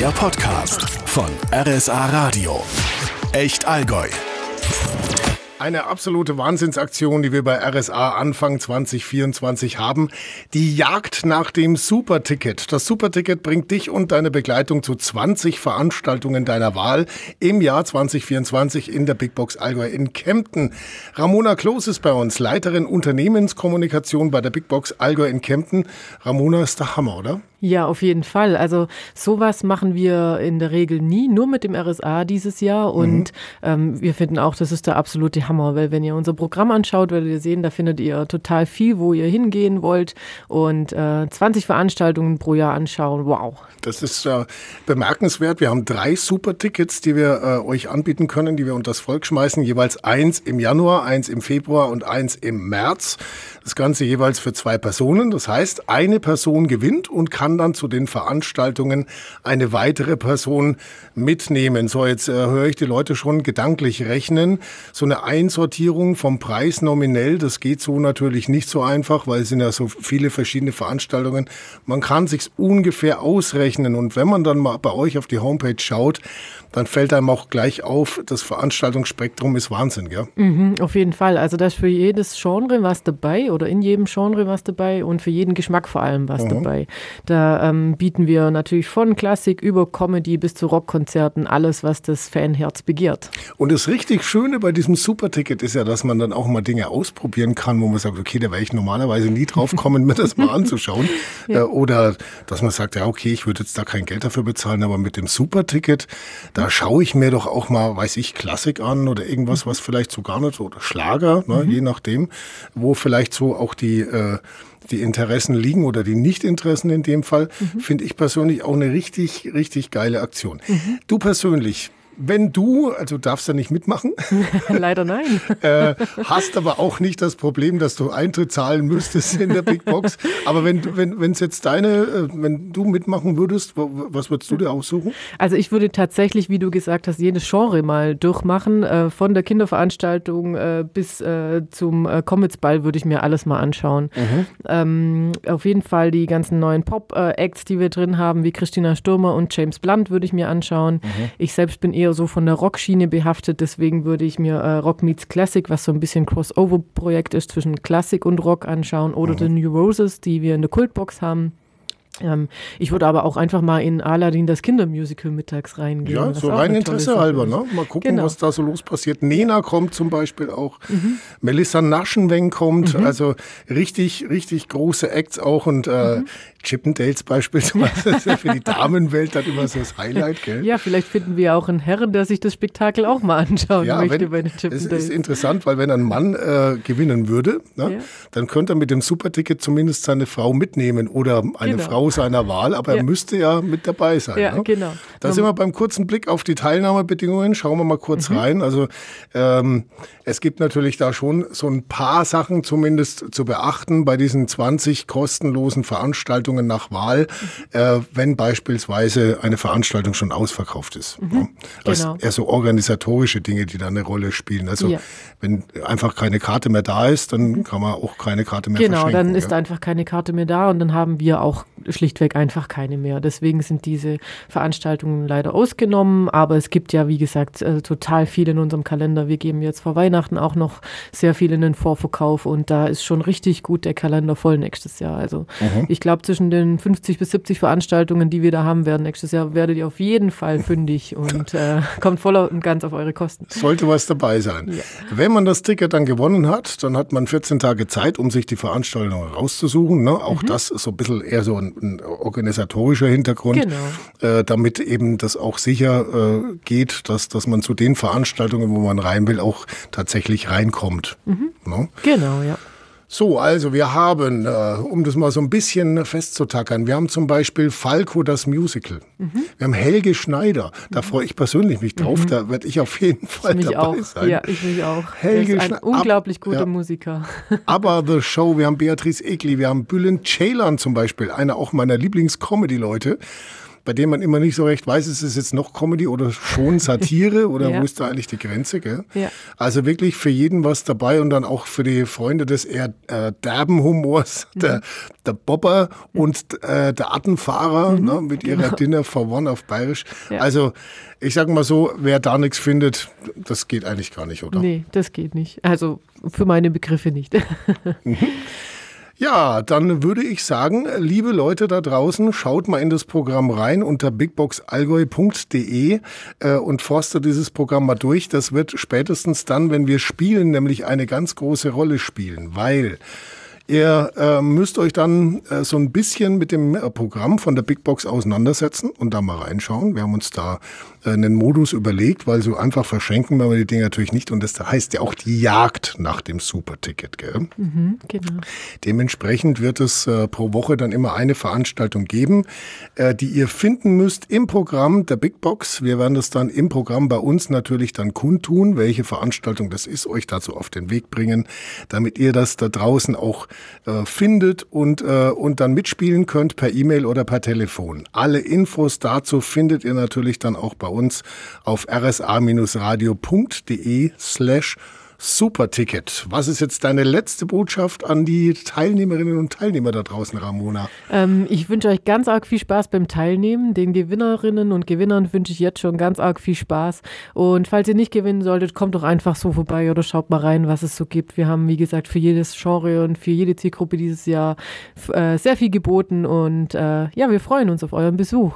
Der Podcast von RSA Radio. Echt Allgäu. Eine absolute Wahnsinnsaktion, die wir bei RSA Anfang 2024 haben. Die Jagd nach dem Superticket. Das Superticket bringt dich und deine Begleitung zu 20 Veranstaltungen deiner Wahl im Jahr 2024 in der Big Box Allgäu in Kempten. Ramona Kloß ist bei uns, Leiterin Unternehmenskommunikation bei der Big Box Allgäu in Kempten. Ramona ist der Hammer, oder? Ja, auf jeden Fall. Also sowas machen wir in der Regel nie, nur mit dem RSA dieses Jahr. Und mhm. ähm, wir finden auch, das ist der absolute Hammer, weil wenn ihr unser Programm anschaut, werdet ihr sehen, da findet ihr total viel, wo ihr hingehen wollt und äh, 20 Veranstaltungen pro Jahr anschauen. Wow. Das ist äh, bemerkenswert. Wir haben drei Super-Tickets, die wir äh, euch anbieten können, die wir unter das Volk schmeißen. Jeweils eins im Januar, eins im Februar und eins im März. Das Ganze jeweils für zwei Personen. Das heißt, eine Person gewinnt und kann dann zu den Veranstaltungen eine weitere Person mitnehmen. So, jetzt äh, höre ich die Leute schon gedanklich rechnen. So eine Einsortierung vom Preis nominell, das geht so natürlich nicht so einfach, weil es sind ja so viele verschiedene Veranstaltungen. Man kann sich's ungefähr ausrechnen und wenn man dann mal bei euch auf die Homepage schaut, dann fällt einem auch gleich auf, das Veranstaltungsspektrum ist Wahnsinn, gell? Mhm, auf jeden Fall. Also da ist für jedes Genre was dabei oder in jedem Genre was dabei und für jeden Geschmack vor allem was mhm. dabei. Da ähm, bieten wir natürlich von Klassik über Comedy bis zu Rockkonzerten alles, was das Fanherz begehrt. Und das richtig Schöne bei diesem Superticket ist ja, dass man dann auch mal Dinge ausprobieren kann, wo man sagt, okay, da wäre ich normalerweise nie drauf kommen, mir das mal anzuschauen. ja. Äh, oder dass man sagt, ja, okay, ich würde jetzt da kein Geld dafür bezahlen, aber mit dem Superticket, da schaue ich mir doch auch mal, weiß ich, Klassik an oder irgendwas, was vielleicht so gar nicht so, oder Schlager, ne, mhm. je nachdem, wo vielleicht so auch die, äh, die Interessen liegen oder die Nicht-Interessen in dem Fall, mhm. finde ich persönlich auch eine richtig, richtig geile Aktion. Mhm. Du persönlich, wenn du, also darfst du nicht mitmachen. Leider nein. äh, hast aber auch nicht das Problem, dass du Eintritt zahlen müsstest in der Big Box. Aber wenn wenn es jetzt deine, äh, wenn du mitmachen würdest, was würdest du dir aussuchen? Also ich würde tatsächlich, wie du gesagt hast, jedes Genre mal durchmachen. Äh, von der Kinderveranstaltung äh, bis äh, zum äh, Cometsball würde ich mir alles mal anschauen. Mhm. Ähm, auf jeden Fall die ganzen neuen Pop-Acts, die wir drin haben, wie Christina Stürmer und James Blunt, würde ich mir anschauen. Mhm. Ich selbst bin eher so von der Rockschiene behaftet. Deswegen würde ich mir äh, Rock Meets Classic, was so ein bisschen Crossover-Projekt ist zwischen Klassik und Rock anschauen. Oder mhm. The New Roses, die wir in der Kultbox haben. Ähm, ich würde aber auch einfach mal in Aladdin das Kindermusical mittags reingehen. Ja, so rein Interesse halber, ne? Mal gucken, genau. was da so los passiert. Nena kommt zum Beispiel auch. Mhm. Melissa Naschenweng kommt. Mhm. Also richtig, richtig große Acts auch. Und äh, mhm. Chippendales beispielsweise ist ja für die Damenwelt dann immer so das Highlight, gell? Ja, vielleicht finden wir auch einen Herren, der sich das Spektakel auch mal anschauen ja, möchte wenn, bei den Chippendales. Es ist interessant, weil wenn ein Mann äh, gewinnen würde, ne, ja. dann könnte er mit dem Superticket zumindest seine Frau mitnehmen oder eine genau. Frau seiner Wahl, aber ja. er müsste ja mit dabei sein. Ja, ne? genau. Da sind wir beim kurzen Blick auf die Teilnahmebedingungen. Schauen wir mal kurz mhm. rein. Also ähm, es gibt natürlich da schon so ein paar Sachen zumindest zu beachten bei diesen 20 kostenlosen Veranstaltungen nach Wahl, äh, wenn beispielsweise eine Veranstaltung schon ausverkauft ist. Mhm, Das genau. eher so organisatorische Dinge, die da eine Rolle spielen. Also ja. wenn einfach keine Karte mehr da ist, dann mhm. kann man auch keine Karte mehr genau, verschenken. Genau, dann ist ja. einfach keine Karte mehr da und dann haben wir auch schlichtweg einfach keine mehr. Deswegen sind diese Veranstaltungen leider ausgenommen, aber es gibt ja, wie gesagt, äh, total viel in unserem Kalender. Wir geben jetzt vor Weihnachten auch noch sehr viel in den Vorverkauf und da ist schon richtig gut der Kalender voll nächstes Jahr. Also mhm. ich glaube, zwischen den 50 bis 70 Veranstaltungen, die wir da haben werden nächstes Jahr, werdet ihr auf jeden Fall fündig und äh, kommt voll und ganz auf eure Kosten. Sollte was dabei sein. Ja. Wenn man das Ticket dann gewonnen hat, dann hat man 14 Tage Zeit, um sich die Veranstaltung rauszusuchen. Ne? Auch mhm. das ist so ein bisschen eher so ein, ein organisatorischer Hintergrund, genau. äh, damit eben das auch sicher äh, geht, dass, dass man zu den Veranstaltungen, wo man rein will, auch tatsächlich reinkommt. Mhm. Ne? Genau, ja. So, also wir haben, äh, um das mal so ein bisschen festzutackern, wir haben zum Beispiel Falco das Musical. Mhm. Wir haben Helge Schneider. Da mhm. freue ich persönlich mich drauf. Mhm. Da werde ich auf jeden Fall ich dabei auch. sein. Ja, ich mich auch. Helge ist ein unglaublich guter ja. Musiker. Aber The Show, wir haben Beatrice Egli, wir haben Bülent Ceylan zum Beispiel, einer auch meiner Lieblings-Comedy-Leute. Bei dem man immer nicht so recht weiß, ist es jetzt noch Comedy oder schon Satire oder Ja. wo ist da eigentlich die Grenze, gell? Ja. Also wirklich für jeden was dabei und dann auch für die Freunde des eher äh, derben Humors, der, der Bobber und äh, der Attenfahrer ne, mit ihrer Dinner for One auf Bayerisch. Ja. Also ich sag mal so, wer da nichts findet, das geht eigentlich gar nicht, oder? Nee, das geht nicht. Also für meine Begriffe nicht. Ja, dann würde ich sagen, liebe Leute da draußen, schaut mal in das Programm rein unter bigboxallgäu.de äh, und forstet dieses Programm mal durch. Das wird spätestens dann, wenn wir spielen, nämlich eine ganz große Rolle spielen, weil Ihr äh, müsst euch dann äh, so ein bisschen mit dem äh, Programm von der Big Box auseinandersetzen und da mal reinschauen. Wir haben uns da einen Modus überlegt, weil so einfach verschenken wir die Dinge natürlich nicht. Und das heißt ja auch die Jagd nach dem Superticket. Gell? mhm, genau. Dementsprechend wird es äh, pro Woche dann immer eine Veranstaltung geben, äh, die ihr finden müsst im Programm der Big Box. Wir werden das dann im Programm bei uns natürlich dann kundtun, welche Veranstaltung das ist, euch dazu auf den Weg bringen, damit ihr das da draußen auch äh, findet und, äh, und dann mitspielen könnt per E-Mail oder per Telefon. Alle Infos dazu findet ihr natürlich dann auch bei uns auf rsa-radio.de slash Superticket. Was ist jetzt deine letzte Botschaft an die Teilnehmerinnen und Teilnehmer da draußen, Ramona? Ähm, ich wünsche euch ganz arg viel Spaß beim Teilnehmen. Den Gewinnerinnen und Gewinnern wünsche ich jetzt schon ganz arg viel Spaß. Und falls ihr nicht gewinnen solltet, kommt doch einfach so vorbei oder schaut mal rein, was es so gibt. Wir haben, wie gesagt, für jedes Genre und für jede Zielgruppe dieses Jahr äh, sehr viel geboten. Und äh, ja, wir freuen uns auf euren Besuch.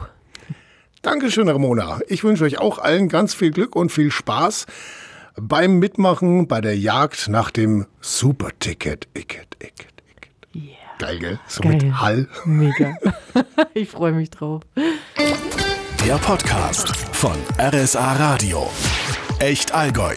Dankeschön, Ramona. Ich wünsche euch auch allen ganz viel Glück und viel Spaß beim Mitmachen bei der Jagd nach dem Superticket. Icket, icket, icket. Yeah. Geil, gell? So Geil. mit Hall. Mega. ich freue mich drauf. Der Podcast von RSA Radio. Echt Allgäu.